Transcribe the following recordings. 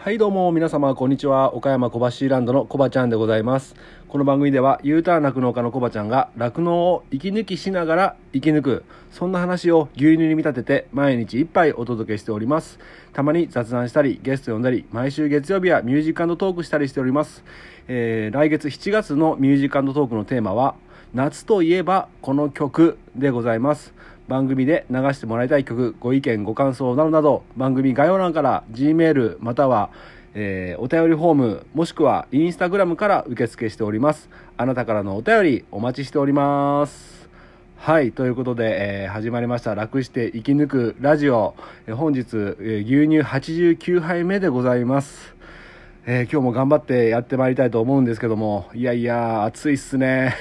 はいどうも皆様こんにちは。岡山小橋ランドのコバちゃんでございます。この番組では U ターン酪農家のコバちゃんが酪農を息抜きしながら生き抜くそんな話を牛乳に見立てて毎日一杯お届けしております。たまに雑談したりゲスト呼んだり毎週月曜日はミュージックトークしたりしております、えー来月7月のミュージックトークのテーマは夏といえばこの曲でございます。番組で流してもらいたい曲ご意見ご感想などなど番組概要欄から G メールまたは、えーお便りフォームもしくはインスタグラムから受付しております。あなたからのお便りお待ちしております。はいということで、えー始まりました。楽して生き抜くラジオ、えー本日、え牛乳89杯目でございます。え今日も頑張ってやってまいりたいと思うんですけどもいやいや暑いっすね。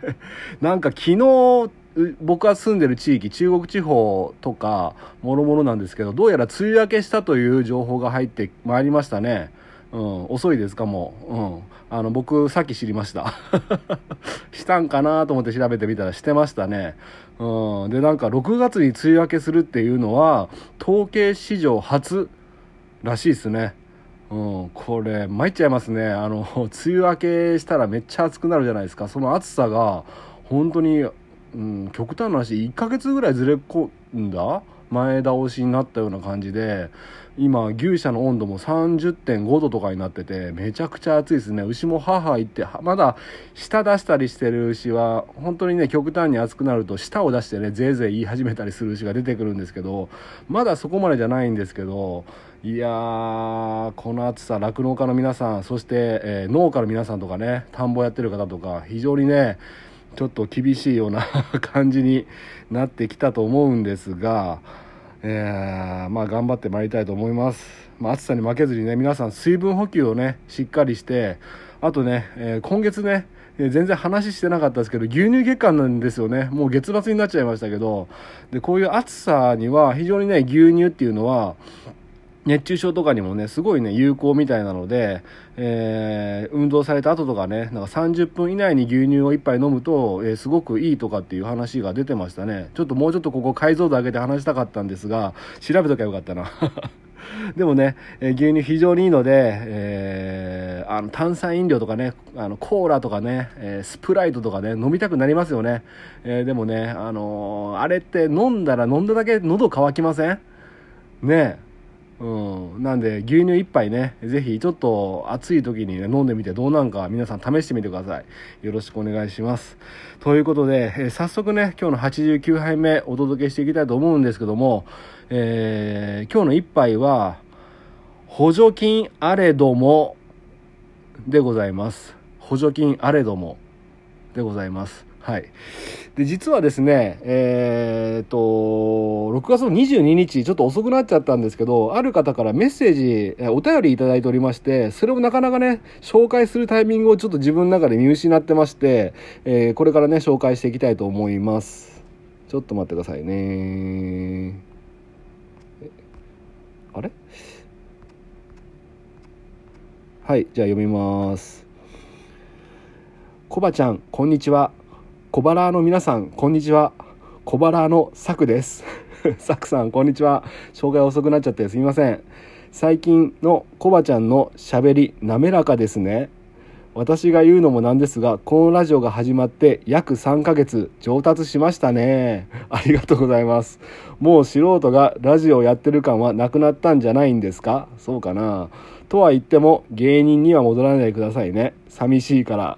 なんか昨日僕が住んでる地域中国地方とかもろもろなんですけどどうやら梅雨明けしたという情報が入ってまいりましたね。うん、遅いですか？もう、うん、あの僕さっき知りました。したんかなと思って調べてみたらしてましたね、うん、でなんか6月に梅雨明けするっていうのは統計史上初らしいですね。うん、これ参っちゃいますね。あの梅雨明けしたらめっちゃ暑くなるじゃないですか。その暑さが本当に、うん、極端な話1ヶ月ぐらいずれ込んだ？前倒しになったような感じで。今牛舎の温度も30.5度とかになっててめちゃくちゃ暑いですね。牛も母行ってまだ舌出したりしてる牛は本当にね極端に暑くなると舌を出してねぜいぜい言い始めたりする牛が出てくるんですけどまだそこまでじゃないんですけどいやーこの暑さ酪農家の皆さんそして、えー農家の皆さんとかね田んぼやってる方とか非常にねちょっと厳しいような 感じになってきたと思うんですが、えーまあ頑張ってまいりたいと思います、まあ、暑さに負けずにね皆さん水分補給をねしっかりしてあとね、えー今月ねえ全然話してなかったですけど牛乳月間なんですよね。もう月末になっちゃいましたけどでこういう暑さには非常にね牛乳っていうのは熱中症とかにもねすごいね有効みたいなので、えー運動された後とかねなんか30分以内に牛乳を1杯飲むと、えーすごくいいとかっていう話が出てましたね。ちょっともうちょっとここ解像度上げて話したかったんですが調べときゃよかったな。でもね、えー牛乳非常にいいので、えーあの炭酸飲料とかねあのコーラとかね、えースプライトとかね飲みたくなりますよね、えでもね、あのあれって飲んだら飲んだだけ喉乾きません？ねえ。うん、なんで牛乳一杯ねぜひちょっと暑い時にね飲んでみてどうなんか皆さん試してみてください。よろしくお願いします。ということで、えー早速ね今日の89杯目お届けしていきたいと思うんですけども、えー今日の一杯は補助金あれどもでございます。補助金あれどもでございます。はい。で実はですねえー、と6月の22日ちょっと遅くなっちゃったんですけどある方からメッセージお便りいただいておりましてそれをなかなかね紹介するタイミングをちょっと自分の中で見失ってまして、えーこれからね紹介していきたいと思います。ちょっと待ってくださいね。あれ？はいじゃあ読みます。コバちゃんこんにちは。小腹の皆さんこんにちは。小腹のサクです。サクさんこんにちは。紹介遅くなっちゃってすみません。最近のコバちゃんのしゃべり滑らかですね。私が言うのもなんですがこのラジオが始まって約3ヶ月上達しましたね。ありがとうございます。もう素人がラジオをやってる感はなくなったんじゃないんですか？そうかな。とは言っても芸人には戻らないでくださいね。寂しいから。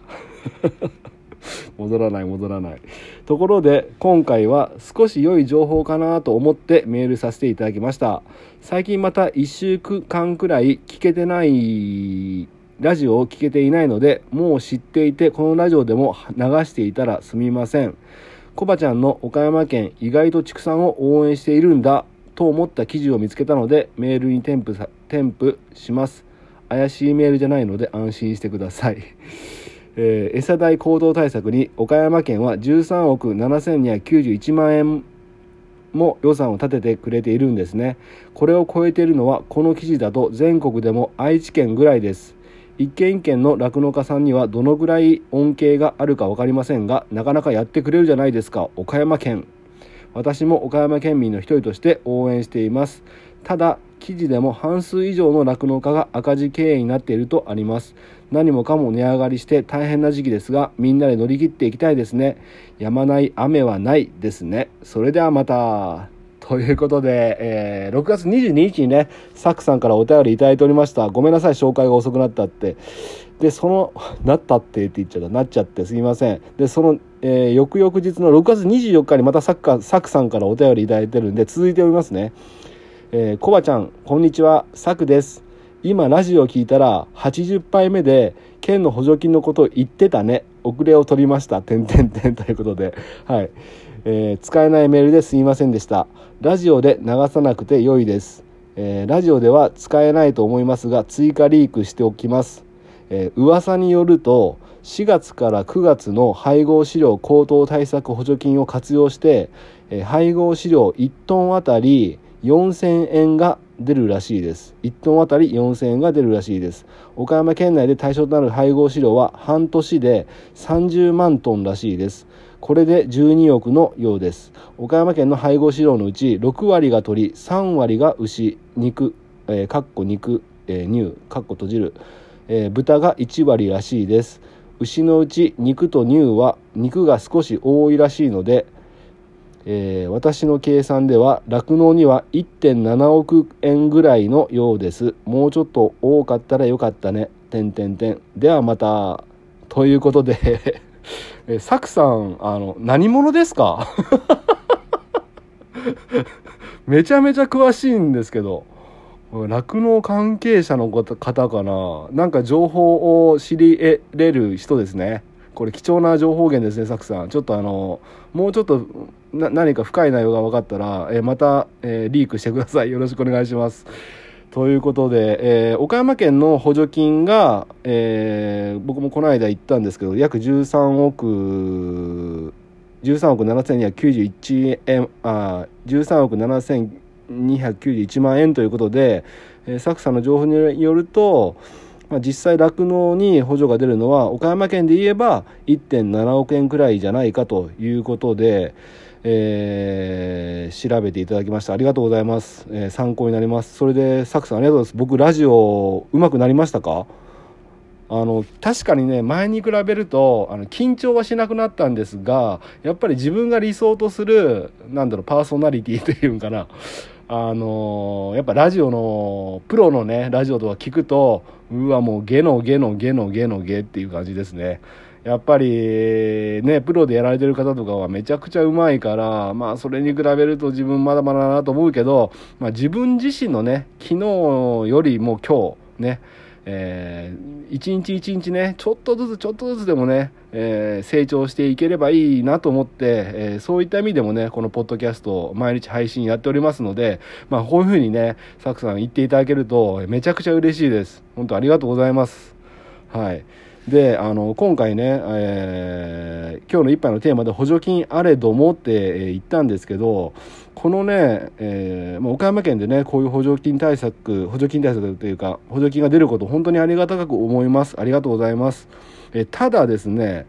戻らない戻らない。ところで今回は少し良い情報かなと思ってメールさせていただきました。最近また1週間くらい聞けてないラジオを聞けていないのでもう知っていてこのラジオでも流していたらすみません。コバちゃんの岡山県意外と畜産を応援しているんだと思った記事を見つけたのでメールに添付添付します。怪しいメールじゃないので安心してください。えー餌代高騰対策に岡山県は13億7291万円も予算を立ててくれているんですね。これを超えているのはこの記事だと全国でも愛知県ぐらいです。一軒一軒の酪農家さんにはどのぐらい恩恵があるか分かりませんがなかなかやってくれるじゃないですか岡山県。私も岡山県民の一人として応援しています。ただ記事でも半数以上の酪農家が赤字経営になっているとあります何もかも値上がりして大変な時期ですがみんなで乗り切っていきたいですねやまない雨はないですねそれではまたということで、えー、6月22日にね、サクさんからお便りいただいておりました。ごめんなさい、紹介が遅くなったって。で、その、なったってって言っちゃった。なっちゃってすいません。で、その、えー、翌々日の6月24日にまたサクサクさんからお便りいただいてるんで、続いておりますね。えー、コバちゃん、こんにちは、サクです。今、ラジオを聞いたら、80杯目で、県の補助金のことを言ってたね。遅れを取りました。てんてんてん ということで。はい。えー、使えないメールですいませんでしたラジオで流さなくて良いです、えー、ラジオでは使えないと思いますが追加リークしておきます、えー、噂によると4月から9月の配合飼料高騰対策補助金を活用して、え、配合飼料1トンあたり4000円が出るらしいです。1トンあたり4000円が出るらしいです。岡山県内で対象となる配合飼料は半年で30万トンらしいです。これで12億のようです。岡山県の配合飼料のうち6割が鶏3割が牛肉、えー、かっこ肉、えー、乳かっこ閉じる、えー、豚が1割らしいです。牛のうち肉と乳は肉が少し多いらしいので、えー、私の計算では酪農には1.7億円ぐらいのようです。もうちょっと多かったらよかったね。点点点ではまた。ということで えサクさん、あの、何者ですか？めちゃめちゃ詳しいんですけど、酪農関係者の方かな？なんか情報を知り得れる人ですね。これ貴重な情報源ですね、サクさん。ちょっとあの、もうちょっと何か深い内容が分かったら、えまた、えー、リークしてください。よろしくお願いします。ということで、えー、岡山県の補助金が、えー、僕もこの間行ったんですけど、約13億、13億7291円、あ、13億7291万円ということで、えー、サクさんの情報によると、まあ、実際酪農に補助が出るのは岡山県で言えば1.7億円くらいじゃないかということで、えー、調べていただきました。ありがとうございます、えー、参考になります。それでサクさんありがとうございます。僕ラジオうまくなりましたか？あの確かにね前に比べるとあの緊張はしなくなったんですがやっぱり自分が理想とするなんだろうパーソナリティというんかな。あのやっぱラジオのプロのねラジオとか聞くとうわもうゲのゲのゲのゲのゲっていう感じですね。やっぱりね、プロでやられてる方とかはめちゃくちゃうまいから、まあそれに比べると自分まだまだなと思うけど、まあ自分自身のね、昨日よりも今日ね、えー、一日一日ね、ちょっとずつちょっとずつでもね、えー、成長していければいいなと思って、えー、そういった意味でもね、このポッドキャスト毎日配信やっておりますので、まあこういうふうにね、サクさん言っていただけるとめちゃくちゃ嬉しいです。本当ありがとうございます。はい。であの今回ね、えー、今日の一杯のテーマで補助金あれどもって、えー、言ったんですけどこのね、えー、岡山県でねこういう補助金対策補助金対策というか補助金が出ること本当にありがたく思います。ありがとうございます、えー、ただですね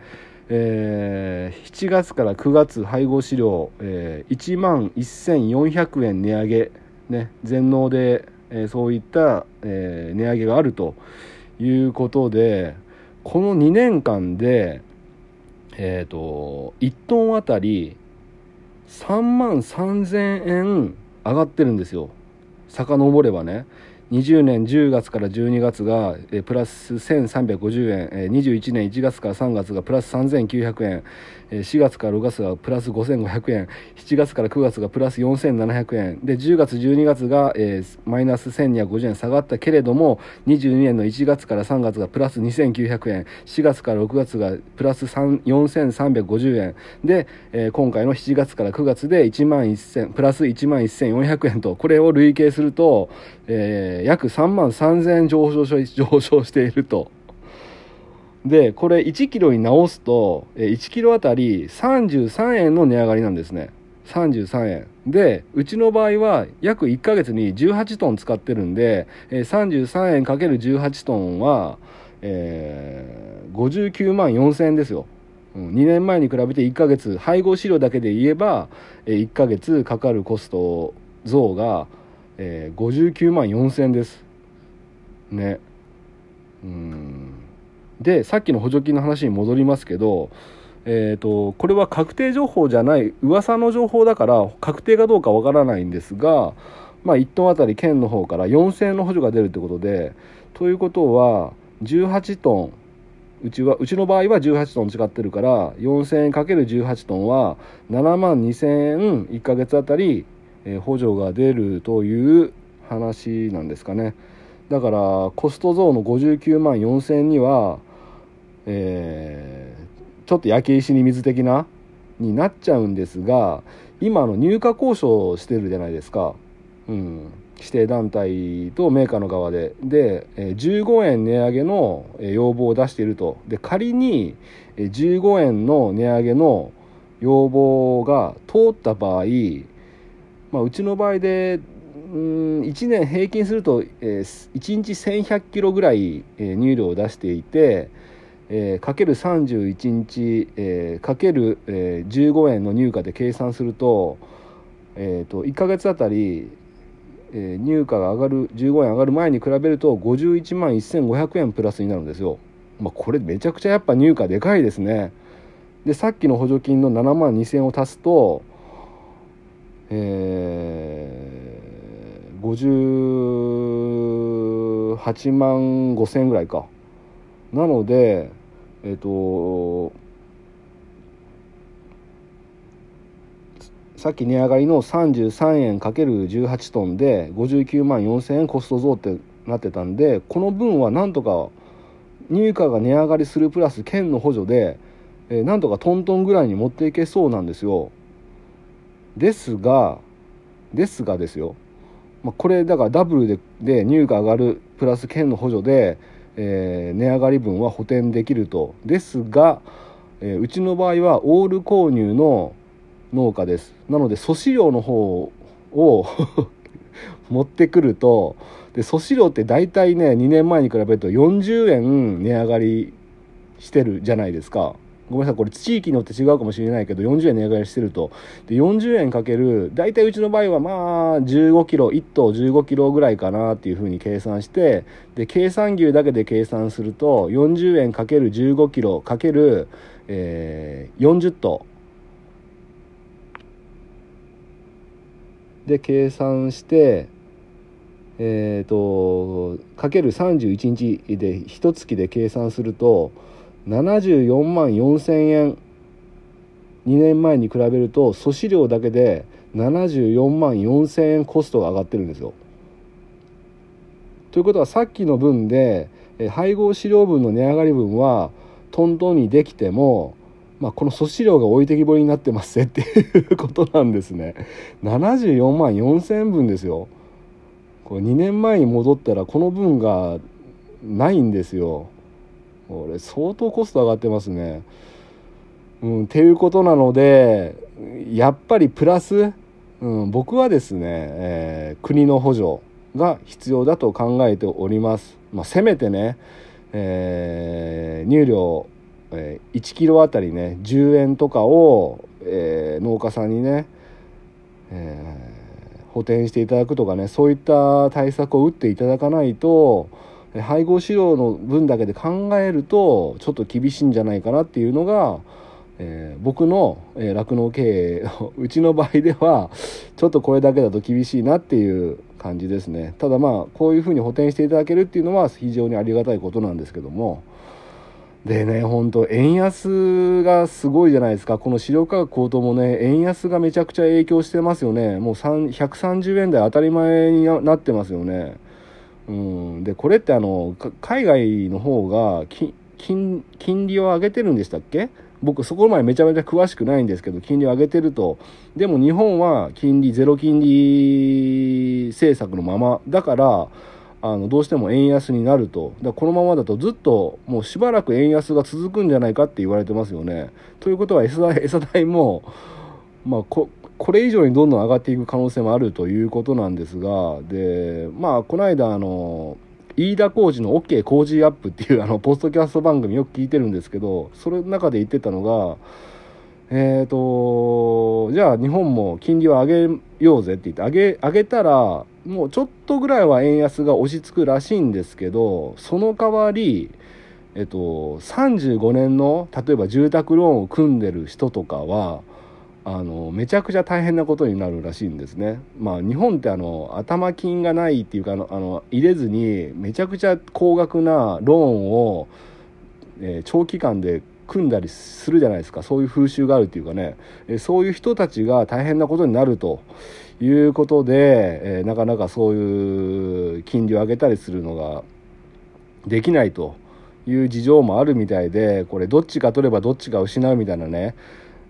えー、7月から9月配合飼料、えー、1万1400円値上げ、ね、全農で、えー、そういった、えー、値上げがあるということで、この2年間で、えっ、ー、と、1トンあたり3万3000円上がってるんですよ。遡ればね。20年10月から12月が、プラス1350円、え21年1月から3月がプラス3900円、え4月から6月がプラス5500円、7月から9月がプラス4700円、で、10月12月が、マイナス1250円下がったけれども、22年の1月から3月がプラス2900円、4月から6月がプラス4350円、で、今回の7月から9月で1万1000、プラス1万1400円と、これを累計すると、えー、約3万3000円上昇し 上昇していると。で、これ1キロに直すと、1キロあたり33円の値上がりなんですね。33円。で、うちの場合は約1ヶ月に18トン使ってるんで、33円かける18トンは、えー、59万4000円ですよ。2年前に比べて1ヶ月、配合飼料だけで言えば、1ヶ月かかるコスト増が、えー、59万4000です。ね。うん。でさっきの補助金の話に戻りますけどえーと、これは確定情報じゃない噂の情報だから確定かどうかわからないんですが、まあ、1トンあたり県の方から4000円の補助が出るってことでということは18トンうちはうちの場合は18トン使ってるから4000円かける18トンは7万2000円1ヶ月あたり、え、補助が出るという話なんですかね。だからコスト増の59万4000円にはえーちょっと焼け石に水的なになっちゃうんですが今の入荷交渉してるじゃないですか、うん、指定団体とメーカーの側で。で15円値上げの要望を出していると。で仮に15円の値上げの要望が通った場合、まあ、うちの場合でうん1年平均すると、えー、1日1100キロぐらい、えー、入量を出していてえー、かける31日、えー、かける、えー、15円の入荷で計算すると,、えーと、1か月あたり、えー、入荷が上がる15円上がる前に比べると51万1500円プラスになるんですよ。まあ、これめちゃくちゃやっぱ入荷でかいですね。でさっきの補助金の7万2000円を足すと、えー、58万5000円ぐらいか。なのでえっ、ー、とさっき値上がりの33円 ×18 トンで59万4000円コスト増ってなってたんでこの分はなんとか入荷が値上がりするプラス県の補助で、えー、なんとかトントンぐらいに持っていけそうなんですよですがですがですよ、まあ、これだからダブルでで入荷上がるプラス県の補助でえー、値上がり分は補填できると。ですが、えー、うちの場合はオール購入の農家です。なので粗飼料の方を 持ってくると。で粗飼料って大体ね2年前に比べると40円値上がりしてるじゃないですか。ごめんなさいこれ地域によって違うかもしれないけど40円値上がりしてると。で40円かける大体うちの場合はまあ15キロ1頭15キロぐらいかなっていうふうに計算してで計算牛だけで計算すると40円かける15キロかける、えー、40頭。で計算してえっ、ー、とかける31日で1月で計算すると74万4千円2年前に比べると粗飼料だけで74万4000円コストが上がってるんですよ。ということはさっきの分で配合飼料分の値上がり分はトントンにできても、まあ、この粗飼料が置いてきぼりになってますって いうことなんですね。74万4000円分ですよ。これ2年前に戻ったらこの分がないんですよ。これ相当コスト上がってますね。うん、っていうことなのでやっぱりプラス、うん、僕はですね、えー、国の補助が必要だと考えております。まあ、せめてね、えー、入量、えー、1キロあたりね10円とかを、えー、農家さんにね、えー、補填していただくとかねそういった対策を打っていただかないと配合飼料の分だけで考えるとちょっと厳しいんじゃないかなっていうのが、えー、僕の酪農、えー、経営うちの場合ではちょっとこれだけだと厳しいなっていう感じですね。ただまあこういうふうに補填していただけるっていうのは非常にありがたいことなんですけども。でね本当円安がすごいじゃないですか。この飼料価格高騰もね円安がめちゃくちゃ影響してますよね。もう130円台当たり前になってますよね。うん、でこれってあの海外の方が金利を上げてるんでしたっけ？僕そこまでめちゃめちゃ詳しくないんですけど金利を上げてると。でも日本は金利ゼロ金利政策のまま。だからあのどうしても円安になると。だこのままだとずっともうしばらく円安が続くんじゃないかって言われてますよね。ということは餌代餌代も、まあ、ここれ以上にどんどん上がっていく可能性もあるということなんですがでまあこの間あの飯田浩二の OK 工事アップっていう あのポストキャスト番組よく聞いてるんですけどそれの中で言ってたのがえっ、ー、とじゃあ日本も金利を上げようぜって言って上げ上げたらもうちょっとぐらいは円安が落ち着くらしいんですけどその代わりえっと、35年の例えば住宅ローンを組んでる人とかはあのめちゃくちゃ大変なことになるらしいんですね。まあ、日本ってあの頭金がないっていうかあのあの入れずにめちゃくちゃ高額なローンを、えー、長期間で組んだりするじゃないですかそういう風習があるっていうかね、えー、そういう人たちが大変なことになるということで、えー、なかなかそういう金利を上げたりするのができないと。いう事情もあるみたいでこれどっちか取ればどっちか失うみたいなね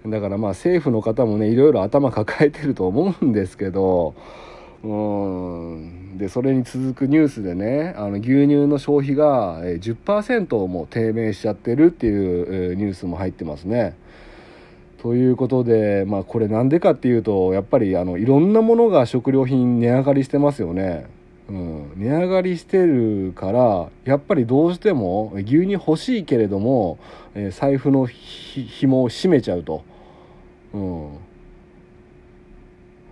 だからまあ政府の方もねいろいろ頭抱えてると思うんですけどうんでそれに続くニュースでねあの牛乳の消費が10%も低迷しちゃってるっていうニュースも入ってますね。ということで、まあ、これなんでかっていうとやっぱりあのいろんなものが食料品値上がりしてますよね。うん、値上がりしてるからやっぱりどうしても牛乳欲しいけれども、えー、財布のひ紐を締めちゃうと、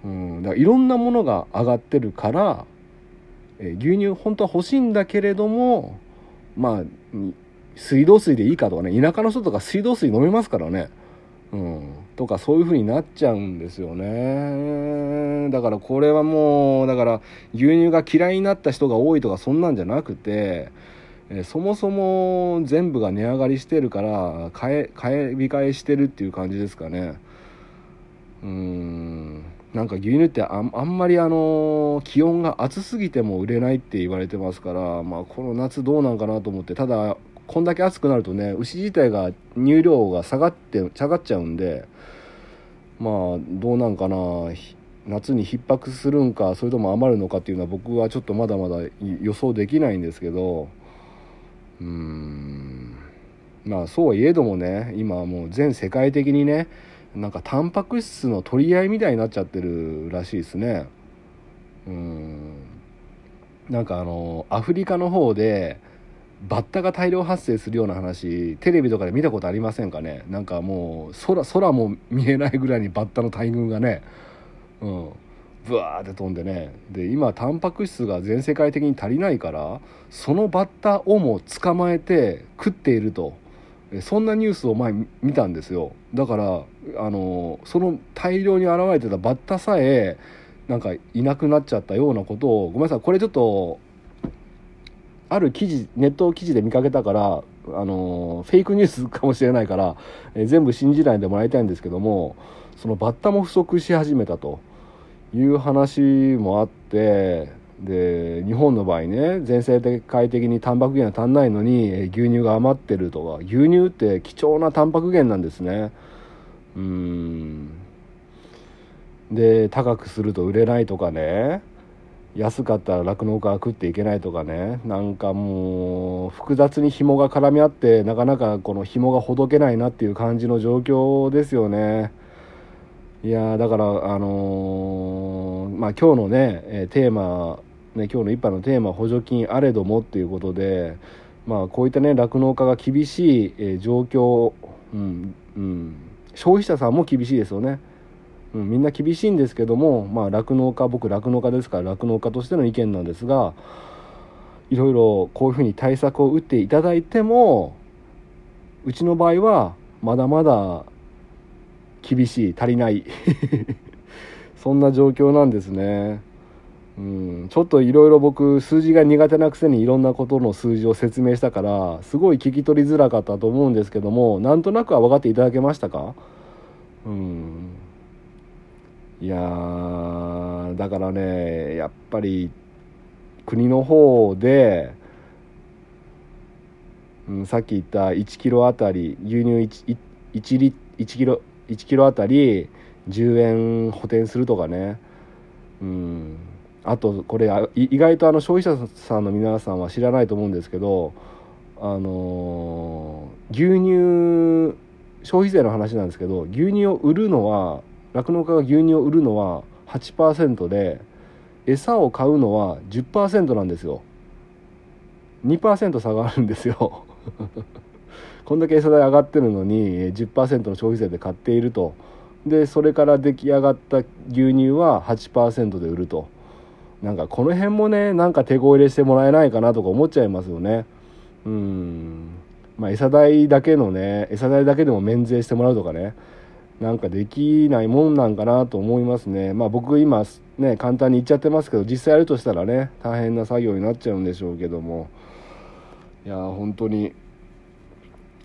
うん、だからいろんなものが上がってるから、えー、牛乳本当は欲しいんだけれどもまあ水道水でいいかとかね田舎の人とか水道水飲めますからね。うん、とかそういう風になっちゃうんですよね。だからこれはもうだから牛乳が嫌いになった人が多いとかそんなんじゃなくてえそもそも全部が値上がりしてるから買え買え控えしてるっていう感じですかね。うん。なんか牛乳ってあんまりあの気温が暑すぎても売れないって言われてますから、まあ、この夏どうなんかなと思ってただこんだけ暑くなるとね牛自体が乳量が下がって下がっちゃうんでまあどうなんかな夏に逼迫するんかそれとも余るのかっていうのは僕はちょっとまだまだ予想できないんですけどうーん。まあそうはいえどもね今もう全世界的にねなんかタンパク質の取り合いみたいになっちゃってるらしいですね。うん。なんかあのアフリカの方でバッタが大量発生するような話テレビとかで見たことありませんかね？なんかもう空空も見えないぐらいにバッタの大群がねうん。ブワーって飛んでね。で今タンパク質が全世界的に足りないからそのバッタをも捕まえて食っていると。そんなニュースを前見たんですよ。だからあのその大量に現れてたバッタさえなんかいなくなっちゃったようなことをごめんなさいこれちょっとある記事ネット記事で見かけたからあのフェイクニュースかもしれないから、え全部信じないでもらいたいんですけどもそのバッタも不足し始めたという話もあってで日本の場合ね全世界的にタンパク源が足んないのに牛乳が余ってるとか牛乳って貴重なタンパク源なんですね。うん。で高くすると売れないとかね。安かったら酪農家は食っていけないとかね。なんかもう複雑に紐が絡み合ってなかなかこの紐がほどけないなっていう感じの状況ですよね。いやだからあのー、まあ今日のね、テーマね今日の一杯のテーマ補助金あれどもっていうことでまあこういったね酪農家が厳しい、え状況うんうん消費者さんも厳しいですよねうん、みんな厳しいんですけどもまあ酪農家僕酪農家ですから酪農家としての意見なんですがいろいろこういうふうに対策を打っていただいてもうちの場合はまだまだ厳しい足りない そんな状況なんですね。うん、ちょっといろいろ僕数字が苦手なくせにいろんなことの数字を説明したからすごい聞き取りづらかったと思うんですけどもなんとなくは分かっていただけましたか？うん。いやだからねやっぱり国の方で、うん、さっき言った1キロあたり牛乳 1, 1, リ1キロ1キロあたり10円補填するとかね。うん。あとこれ意外とあの消費者さんの皆さんは知らないと思うんですけどあの牛乳消費税の話なんですけど牛乳を売るのは酪農家が牛乳を売るのは8%で餌を買うのは10%なんですよ。2%差があるんですよ。こんだけ餌代上がってるのに10%の消費税で買っていると。でそれから出来上がった牛乳は8%で売ると。なんかこの辺もねなんか手こ入れしてもらえないかなとか思っちゃいますよね。うん。まあ餌代だけのね餌代だけでも免税してもらうとかね。なんかできないもんなんかなと思いますね。まあ僕今ね簡単に言っちゃってますけど実際やるとしたらね大変な作業になっちゃうんでしょうけども。いや本当に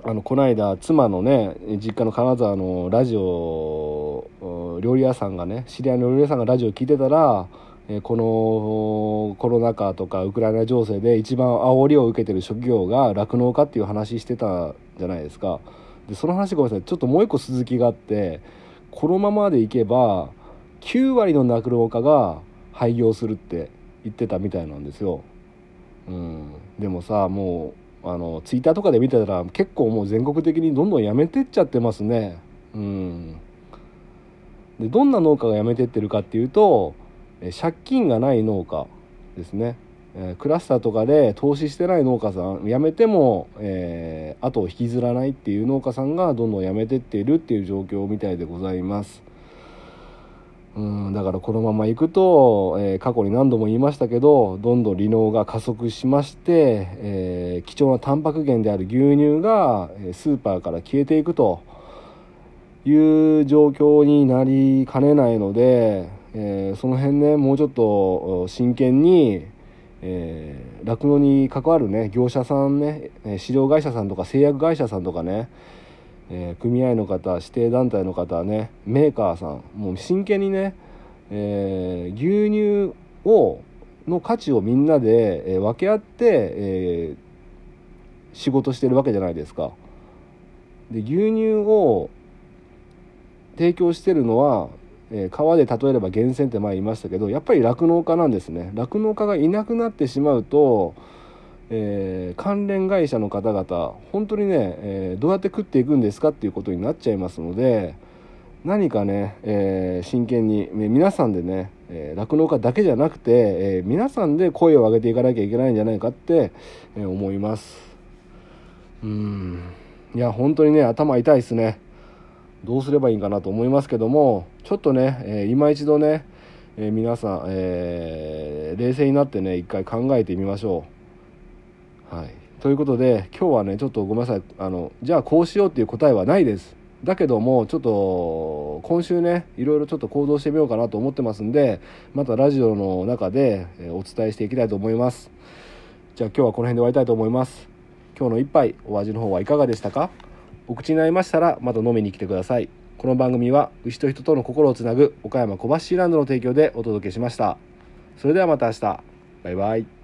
あのこの間妻のね実家の金沢のラジオ料理屋さんがね知り合いの料理屋さんがラジオ聞いてたらこのコロナ禍とかウクライナ情勢で一番煽りを受けてる職業が酪農家っていう話してたじゃないですか。でその話ごめんなさい。ちょっともう一個続きがあってこのままでいけば9割の酪農家が廃業するって言ってたみたいなんですよ、うん、でもさもうあのツイッターとかで見てたら結構もう全国的にどんどんやめてっちゃってますね。うん。でどんな農家が辞めてってるかっていうと借金がない農家ですね。えクラスターとかで投資してない農家さん辞めても、えー、後を引きずらないっていう農家さんがどんどん辞めてっているっていう状況みたいでございます。うんだからこのままいくと、えー、過去に何度も言いましたけどどんどん離農が加速しまして、えー、貴重なタンパク源である牛乳がスーパーから消えていくという状況になりかねないのでえー、その辺ねもうちょっと真剣に酪農、えー、に関わるね業者さんね飼料会社さんとか製薬会社さんとかね、えー、組合の方指定団体の方ねメーカーさんもう真剣にね、え牛乳をの価値をみんなで、え分け合って、え仕事してるわけじゃないですか。で牛乳を提供してるのはえ川で例えれば源泉って前言いましたけどやっぱり酪農家なんですね。酪農家がいなくなってしまうと、えー、関連会社の方々本当にね、えー、どうやって食っていくんですかっていうことになっちゃいますので何かね、えー、真剣に皆さんでね酪農、家だけじゃなくて、え皆さんで声を上げていかなきゃいけないんじゃないかって、え思います。うん。いや本当にね頭痛いですね。どうすればいいかなと思いますけどもちょっとね、えー、今一度ね、えー、皆さん、えー、冷静になってね一回考えてみましょう。はい、ということで今日はねちょっとごめんなさい。あのじゃあこうしようっていう答えはないです。だけどもちょっと今週ねいろいろちょっと行動してみようかなと思ってますんでまたラジオの中でお伝えしていきたいと思います。じゃあ今日はこの辺で終わりたいと思います。今日の一杯お味の方はいかがでしたか？お口になりましたらまた飲みに来てください。この番組は牛と人との心をつなぐ岡山小橋ランドの提供でお届けしました。それではまた明日。バイバイ。